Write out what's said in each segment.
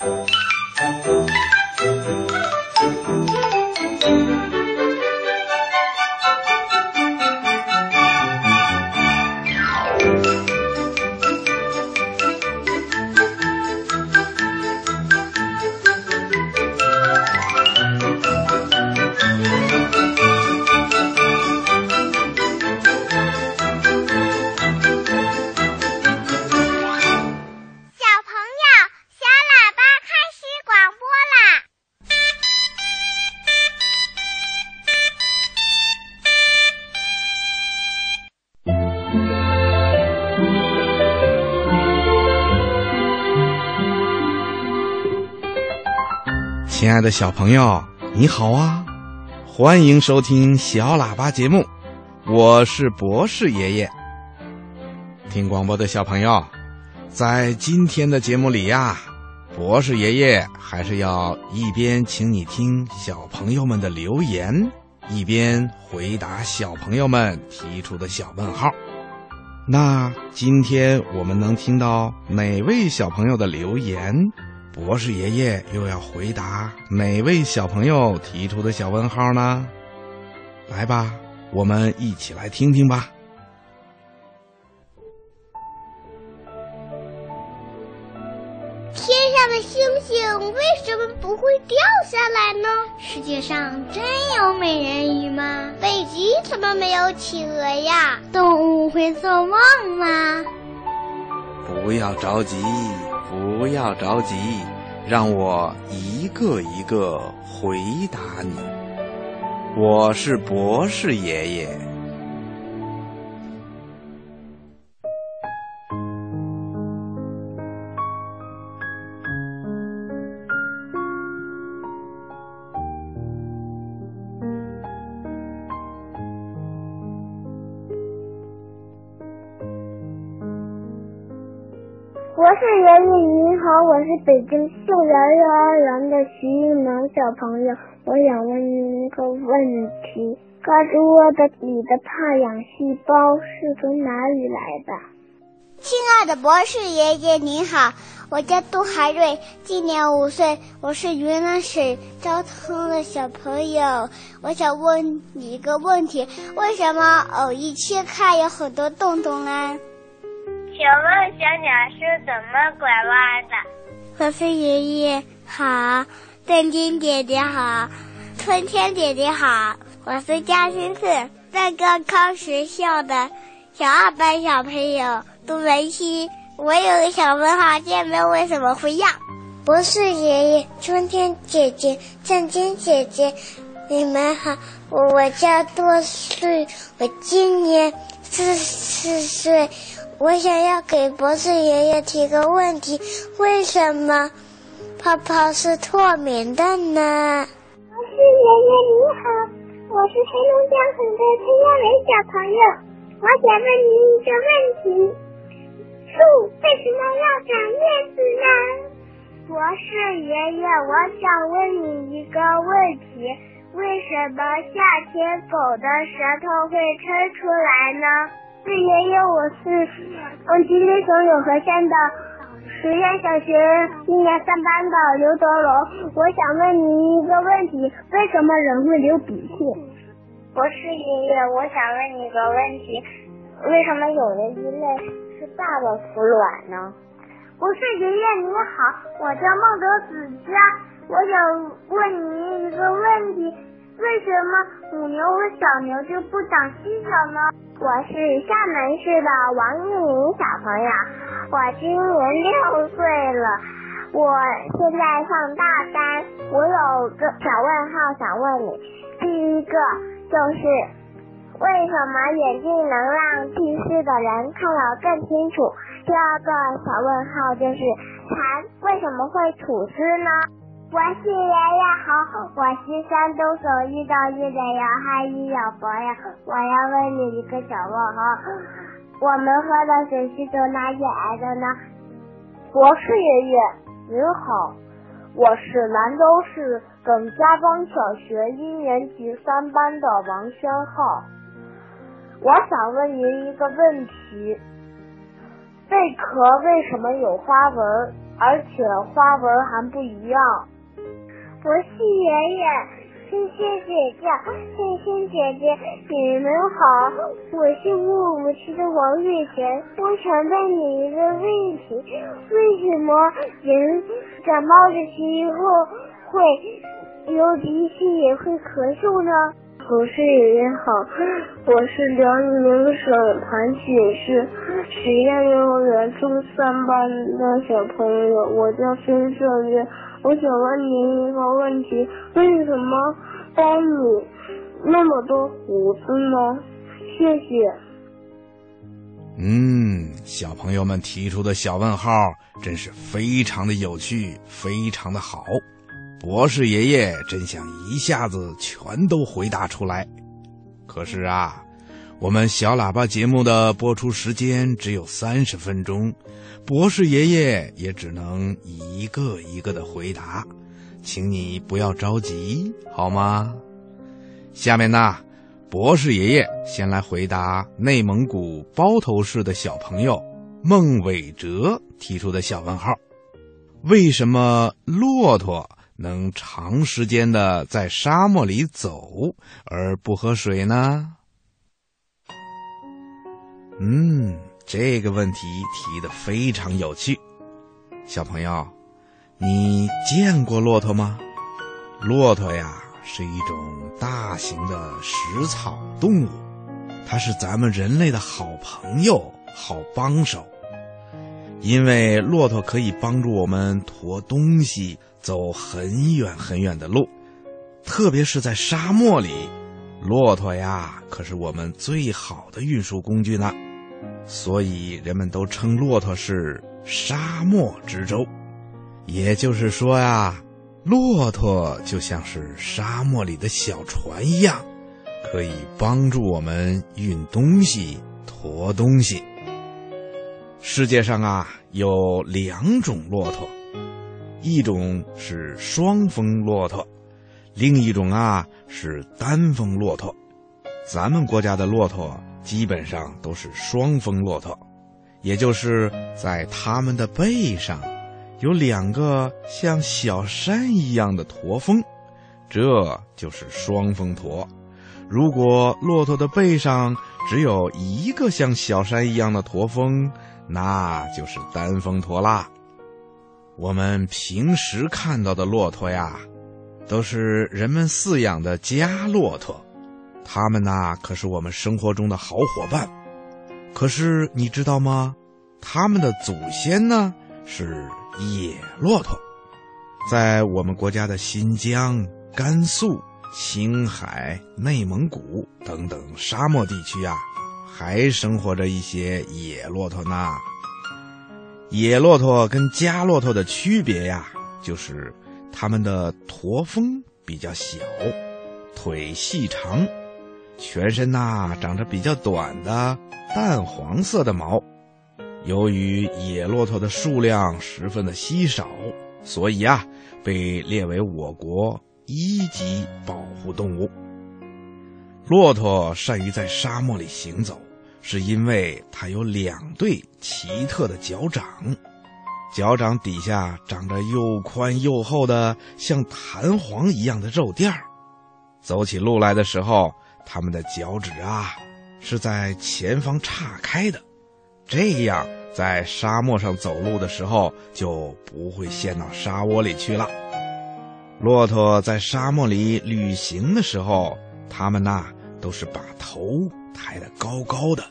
Thank you. 亲爱的小朋友，你好啊！欢迎收听小喇叭节目，我是博士爷爷。听广播的小朋友，在今天的节目里呀，博士爷爷还是要一边请你听小朋友们的留言，一边回答小朋友们提出的小问号。那今天我们能听到哪位小朋友的留言？博士爷爷又要回答哪位小朋友提出的小问号呢？来吧，我们一起来听听吧。天上的星星为什么不会掉下来呢？世界上真有美人鱼吗？北极怎么没有企鹅呀？动物会做梦吗？不要着急，不要着急，让我一个一个回答你。我是博士爷爷。博士爷爷您好，我是北京杏园幼儿园的徐一萌小朋友，我想问您一个问题：胳肢窝的里的怕氧细胞是从哪里来的？亲爱的博士爷爷您好，我叫杜海瑞，今年五岁，我是云南省昭通的小朋友。我想问你一个问题：为什么藕一切开有很多洞洞呢？请问小鸟是怎么拐弯的？我是爷爷好，邓金姐姐好，春天姐姐好，我是嘉兴市在高康学校的小二班小朋友杜文熙。我有个小问号，见面为什么会要？不是爷爷、春天姐姐、郑金姐姐，你们好，我我叫多岁，我今年四四岁。我想要给博士爷爷提个问题：为什么泡泡是透明的呢？博士爷爷你好，我是黑龙江省的陈亚伟小朋友，我想问您一个问题：树为什么要长叶子呢？博士爷爷，我想问你一个问题：为什么夏天狗的舌头会伸出来呢？是爷爷，我是嗯吉林省永和县的实验小学一年三班的刘德龙。我想问您一个问题：为什么人会流鼻涕？博士爷爷，我想问你个问题：为什么有的鱼类是爸爸孵卵呢？博士爷爷你好，我叫孟德子佳，我想问您一个问题：为什么母牛和小牛就不长犄角呢？我是厦门市的王一鸣小朋友，我今年六岁了，我现在上大三，我有个小问号想问你。第一个就是为什么眼镜能让近视的人看得更清楚？第二个小问号就是蚕为什么会吐丝呢？博士爷爷好，我是山东省遇到一的杨汉一小朋友，我要问你一个小问号：我们喝的水是从哪里来的呢？博士爷爷您好，我是兰州市耿家庄小学一年级三班的王轩浩，我想问您一个问题：贝壳为什么有花纹？而且花纹还不一样。博士爷爷。星星姐姐，星星姐姐，你们好，我是乌鲁木齐的王瑞贤。我想问你一个问题：为什么人感冒的时候会流鼻涕也会咳嗽呢？博士爷爷好，我是辽宁省盘锦市实验幼儿园中三班的小朋友，我叫孙胜月。我想问您一个问题：为什么包你那么多胡子呢？谢谢。嗯，小朋友们提出的小问号真是非常的有趣，非常的好。博士爷爷真想一下子全都回答出来，可是啊。我们小喇叭节目的播出时间只有三十分钟，博士爷爷也只能一个一个的回答，请你不要着急，好吗？下面呢，博士爷爷先来回答内蒙古包头市的小朋友孟伟哲提出的小问号：为什么骆驼能长时间的在沙漠里走而不喝水呢？嗯，这个问题提的非常有趣，小朋友，你见过骆驼吗？骆驼呀是一种大型的食草动物，它是咱们人类的好朋友、好帮手。因为骆驼可以帮助我们驮东西走很远很远的路，特别是在沙漠里，骆驼呀可是我们最好的运输工具呢。所以人们都称骆驼是沙漠之舟，也就是说呀，骆驼就像是沙漠里的小船一样，可以帮助我们运东西、驮东西。世界上啊有两种骆驼，一种是双峰骆驼，另一种啊是单峰骆驼。咱们国家的骆驼。基本上都是双峰骆驼，也就是在它们的背上有两个像小山一样的驼峰，这就是双峰驼。如果骆驼的背上只有一个像小山一样的驼峰，那就是单峰驼啦。我们平时看到的骆驼呀，都是人们饲养的家骆驼。他们呐，可是我们生活中的好伙伴。可是你知道吗？他们的祖先呢是野骆驼，在我们国家的新疆、甘肃、青海、内蒙古等等沙漠地区啊，还生活着一些野骆驼呢。野骆驼跟家骆驼的区别呀，就是它们的驼峰比较小，腿细长。全身呐长着比较短的淡黄色的毛，由于野骆驼的数量十分的稀少，所以啊被列为我国一级保护动物。骆驼善于在沙漠里行走，是因为它有两对奇特的脚掌，脚掌底下长着又宽又厚的像弹簧一样的肉垫儿，走起路来的时候。他们的脚趾啊，是在前方岔开的，这样在沙漠上走路的时候就不会陷到沙窝里去了。骆驼在沙漠里旅行的时候，它们呐都是把头抬得高高的，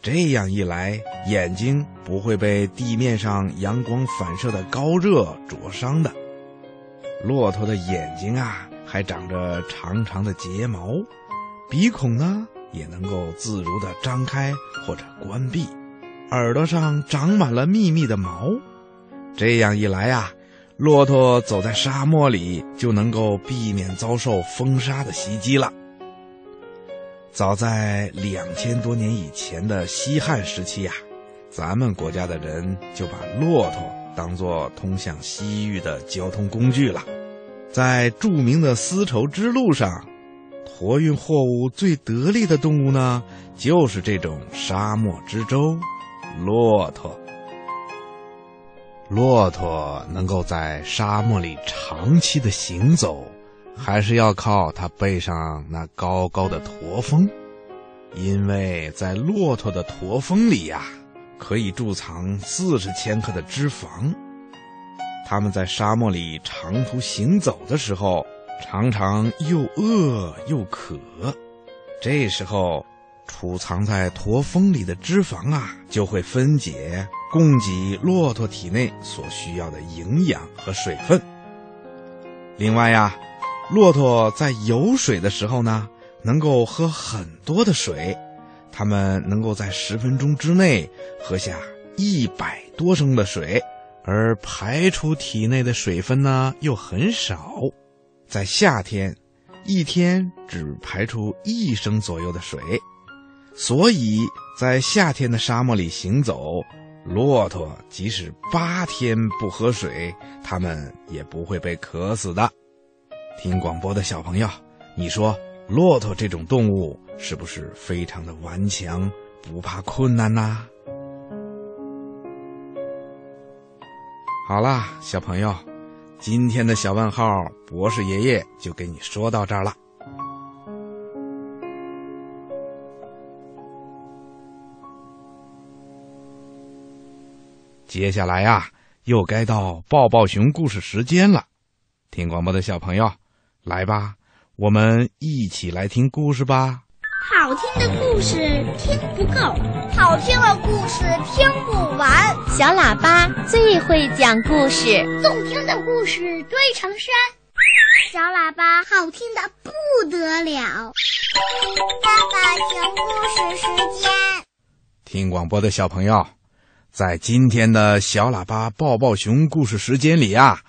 这样一来，眼睛不会被地面上阳光反射的高热灼伤的。骆驼的眼睛啊，还长着长长的睫毛。鼻孔呢也能够自如的张开或者关闭，耳朵上长满了密密的毛，这样一来呀，骆驼走在沙漠里就能够避免遭受风沙的袭击了。早在两千多年以前的西汉时期呀，咱们国家的人就把骆驼当做通向西域的交通工具了，在著名的丝绸之路上。驮运货物最得力的动物呢，就是这种沙漠之舟——骆驼。骆驼能够在沙漠里长期的行走，还是要靠它背上那高高的驼峰，因为在骆驼的驼峰里呀，可以贮藏四十千克的脂肪。他们在沙漠里长途行走的时候，常常又饿又渴，这时候。储藏在驼峰里的脂肪啊，就会分解，供给骆驼体内所需要的营养和水分。另外呀，骆驼在有水的时候呢，能够喝很多的水，它们能够在十分钟之内喝下一百多升的水，而排出体内的水分呢又很少，在夏天，一天只排出一升左右的水。所以在夏天的沙漠里行走，骆驼即使八天不喝水，它们也不会被渴死的。听广播的小朋友，你说骆驼这种动物是不是非常的顽强，不怕困难呐？好啦，小朋友，今天的小问号博士爷爷就给你说到这儿了。接下来呀，又该到抱抱熊故事时间了。听广播的小朋友，来吧，我们一起来听故事吧。好听的故事听不够，好听的故事听不完。小喇叭最会讲故事，动听的故事堆成山。小喇叭好听的不得了。抱抱熊故事时间，听广播的小朋友。在今天的小喇叭抱抱熊故事时间里啊，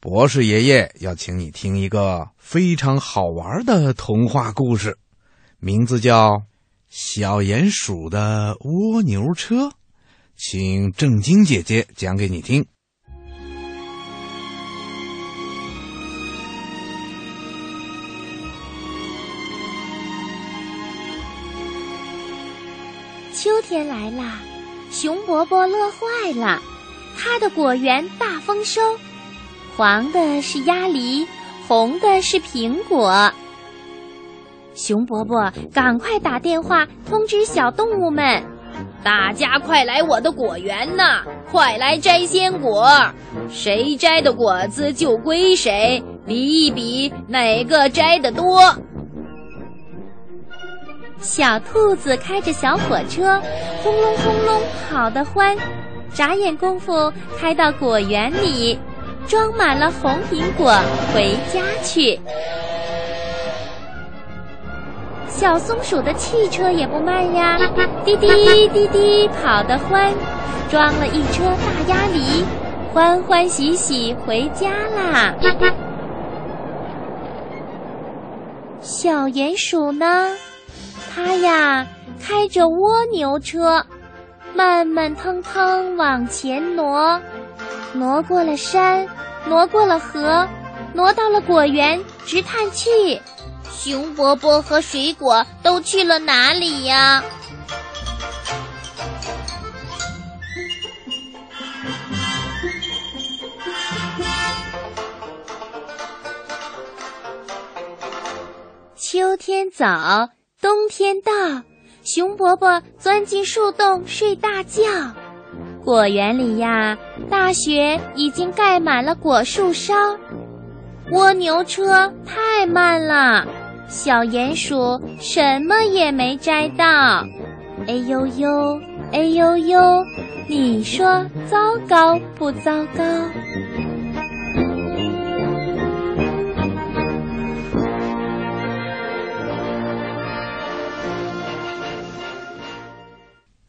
博士爷爷要请你听一个非常好玩的童话故事，名字叫《小鼹鼠的蜗牛车》，请正晶姐姐讲给你听。秋天来啦。熊伯伯乐坏了，他的果园大丰收，黄的是鸭梨，红的是苹果。熊伯伯赶快打电话通知小动物们，大家快来我的果园呐，快来摘鲜果，谁摘的果子就归谁，比一比哪个摘的多。小兔子开着小火车，轰隆轰隆跑得欢，眨眼功夫开到果园里，装满了红苹果回家去。小松鼠的汽车也不慢呀，滴滴滴滴跑得欢，装了一车大鸭梨，欢欢喜喜回家啦。小鼹鼠呢？它呀，开着蜗牛车，慢慢腾腾往前挪，挪过了山，挪过了河，挪到了果园，直叹气：熊伯伯和水果都去了哪里呀？秋天早。冬天到，熊伯伯钻进树洞睡大觉。果园里呀，大雪已经盖满了果树梢。蜗牛车太慢了，小鼹鼠什么也没摘到。哎呦呦，哎呦呦，你说糟糕不糟糕？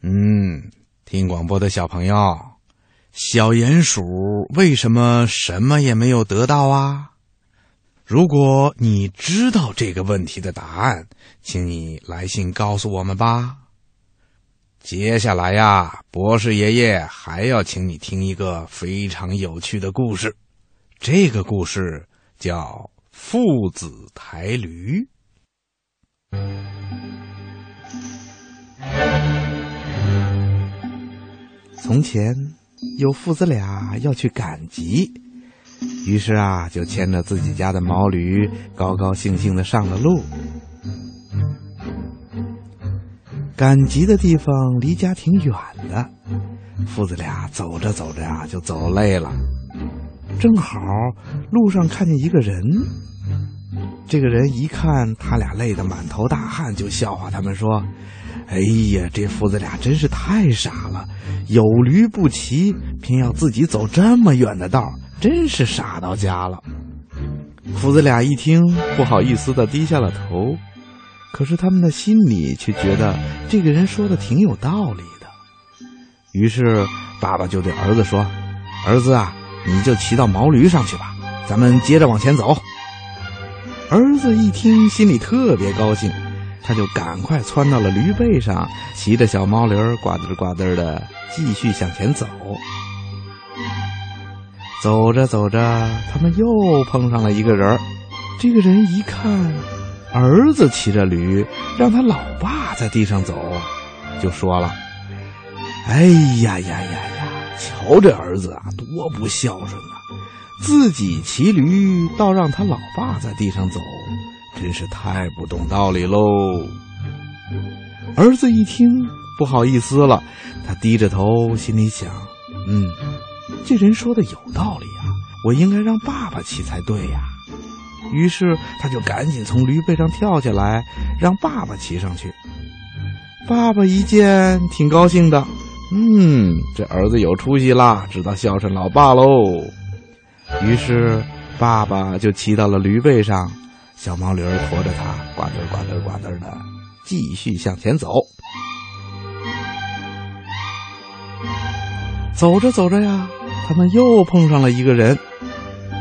嗯听广播的小朋友，小鼹鼠为什么什么也没有得到啊？如果你知道这个问题的答案，请你来信告诉我们吧。接下来呀，博士爷爷还要请你听一个非常有趣的故事，这个故事叫《父子抬驴》。从前有父子俩要去赶集，于是啊，就牵着自己家的毛驴，高高兴兴的上了路。赶集的地方离家挺远的，父子俩走着走着呀，就走累了。正好路上看见一个人，这个人一看他俩累得满头大汗，就笑话他们说：“哎呀，这父子俩真是太傻了，有驴不骑，偏要自己走这么远的道，真是傻到家了。”父子俩一听，不好意思的低下了头。可是他们的心里却觉得这个人说的挺有道理的。于是爸爸就对儿子说：“儿子啊。”你就骑到毛驴上去吧，咱们接着往前走。儿子一听，心里特别高兴，他就赶快窜到了驴背上，骑着小毛驴呱嘚呱嘚的继续向前走。走着走着，他们又碰上了一个人这个人一看儿子骑着驴，让他老爸在地上走，就说了：“哎呀呀呀呀！”瞧这儿子啊，多不孝顺啊！自己骑驴，倒让他老爸在地上走，真是太不懂道理喽。儿子一听，不好意思了，他低着头，心里想：嗯，这人说的有道理啊，我应该让爸爸骑才对呀。于是他就赶紧从驴背上跳下来，让爸爸骑上去。爸爸一见，挺高兴的。嗯，这儿子有出息啦，知道孝顺老爸喽。于是，爸爸就骑到了驴背上，小毛驴驮着他，呱嘚呱嘚呱嘚的继续向前走。走着走着呀，他们又碰上了一个人。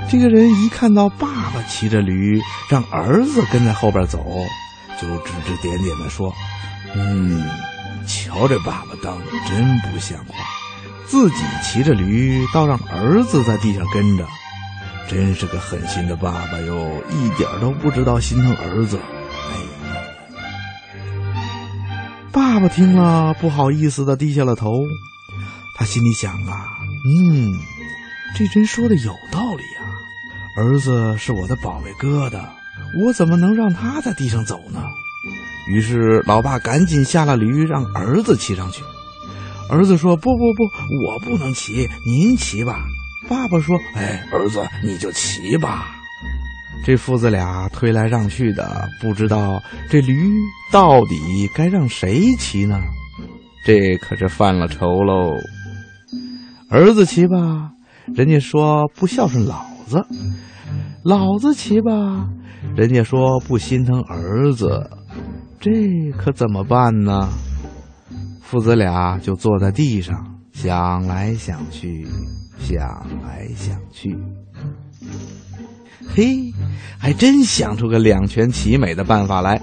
这个人一看到爸爸骑着驴，让儿子跟在后边走，就指指点点的说：“嗯。”瞧这爸爸当的真不像话，自己骑着驴，倒让儿子在地上跟着，真是个狠心的爸爸哟，一点都不知道心疼儿子。哎，爸爸听了不好意思的低下了头，他心里想啊，嗯，这真说的有道理啊，儿子是我的宝贝疙瘩，我怎么能让他在地上走呢？于是，老爸赶紧下了驴，让儿子骑上去。儿子说：“不不不，我不能骑，您骑吧。”爸爸说：“哎，儿子，你就骑吧。”这父子俩推来让去的，不知道这驴到底该让谁骑呢？这可是犯了愁喽。儿子骑吧，人家说不孝顺老子；老子骑吧，人家说不心疼儿子。这可怎么办呢？父子俩就坐在地上想来想去，想来想去，嘿，还真想出个两全其美的办法来。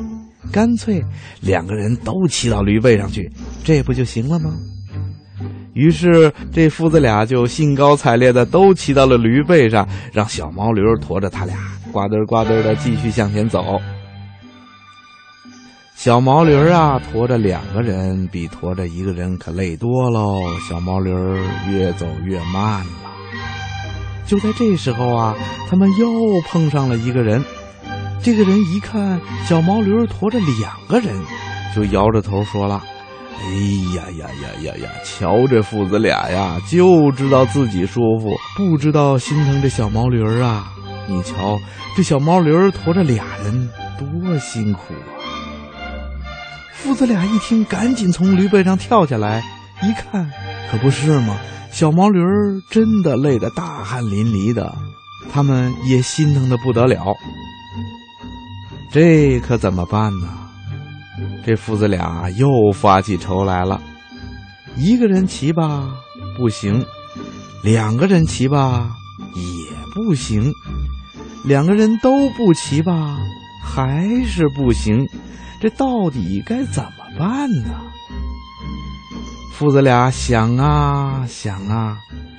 干脆两个人都骑到驴背上去，这不就行了吗？于是这父子俩就兴高采烈的都骑到了驴背上，让小毛驴驮着他俩，呱嘚呱嘚的继续向前走。小毛驴啊，驮着两个人比驮着一个人可累多喽。小毛驴越走越慢了。就在这时候啊，他们又碰上了一个人。这个人一看小毛驴驮着两个人，就摇着头说了：“哎呀呀呀呀呀！瞧这父子俩呀，就知道自己舒服，不知道心疼这小毛驴儿啊！你瞧这小毛驴儿驮着俩人，多辛苦啊！”父子俩一听，赶紧从驴背上跳下来，一看，可不是吗？小毛驴儿真的累得大汗淋漓的，他们也心疼的不得了。这可怎么办呢？这父子俩又发起愁来了。一个人骑吧不行，两个人骑吧也不行，两个人都不骑吧还是不行。这到底该怎么办呢？父子俩想啊想啊，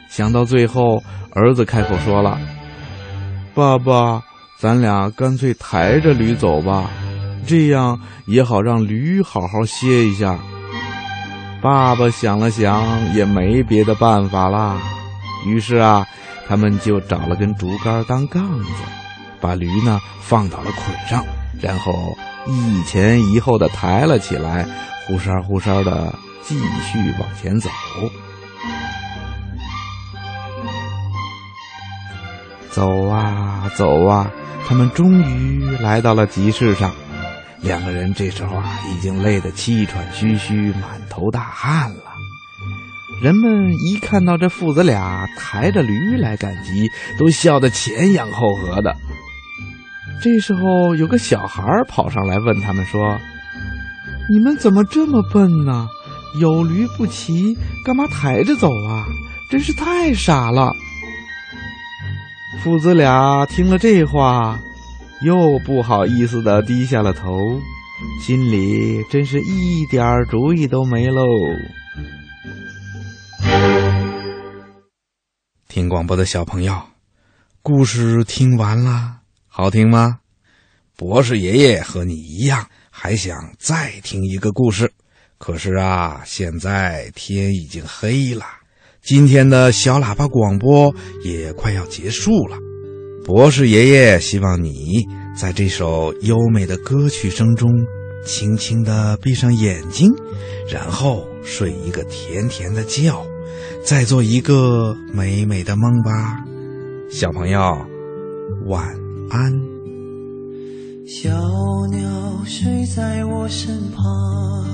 想到最后，儿子开口说了：“爸爸，咱俩干脆抬着驴走吧，这样也好让驴好好歇一下。”爸爸想了想，也没别的办法啦。于是啊，他们就找了根竹竿当杠子，把驴呢放到了捆上，然后一前一后的抬了起来，呼哨呼哨的继续往前走。走啊走啊，他们终于来到了集市上。两个人这时候啊，已经累得气喘吁吁、满头大汗了。人们一看到这父子俩抬着驴来赶集，都笑得前仰后合的。这时候，有个小孩跑上来问他们说：“你们怎么这么笨呢？有驴不骑，干嘛抬着走啊？真是太傻了！”父子俩听了这话。又不好意思的低下了头，心里真是一点主意都没喽。听广播的小朋友，故事听完了，好听吗？博士爷爷和你一样，还想再听一个故事。可是啊，现在天已经黑了，今天的小喇叭广播也快要结束了。博士爷爷希望你在这首优美的歌曲声中，轻轻地闭上眼睛，然后睡一个甜甜的觉，再做一个美美的梦吧，小朋友，晚安。小鸟睡在我身旁，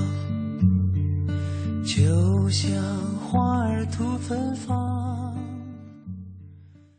就像花儿吐芬芳。